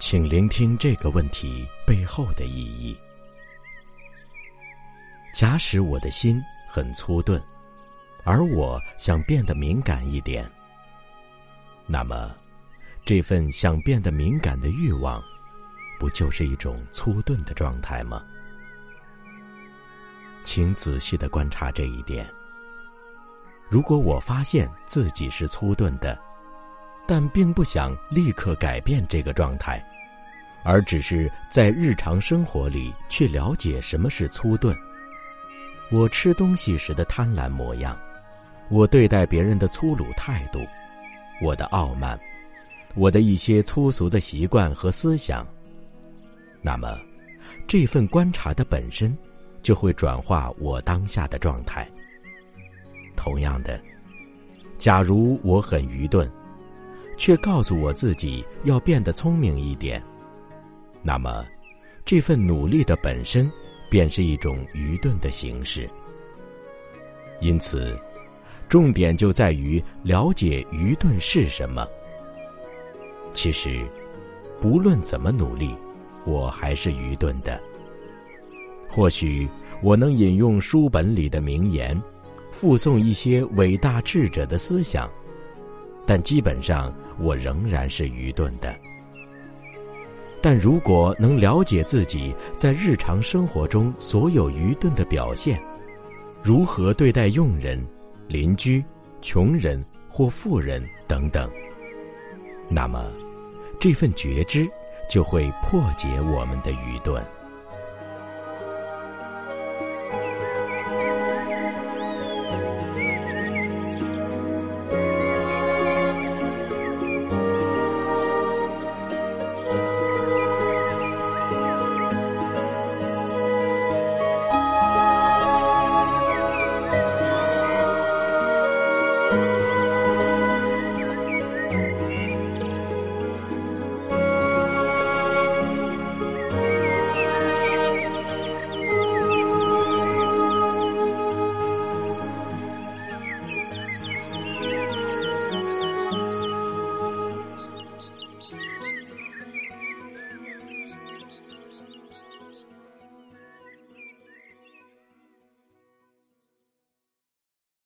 请聆听这个问题背后的意义。假使我的心很粗钝，而我想变得敏感一点，那么这份想变得敏感的欲望，不就是一种粗钝的状态吗？请仔细的观察这一点。如果我发现自己是粗钝的，但并不想立刻改变这个状态，而只是在日常生活里去了解什么是粗钝。我吃东西时的贪婪模样，我对待别人的粗鲁态度，我的傲慢，我的一些粗俗的习惯和思想。那么，这份观察的本身，就会转化我当下的状态。同样的，假如我很愚钝，却告诉我自己要变得聪明一点，那么这份努力的本身便是一种愚钝的形式。因此，重点就在于了解愚钝是什么。其实，不论怎么努力，我还是愚钝的。或许我能引用书本里的名言。附送一些伟大智者的思想，但基本上我仍然是愚钝的。但如果能了解自己在日常生活中所有愚钝的表现，如何对待佣人、邻居、穷人或富人等等，那么这份觉知就会破解我们的愚钝。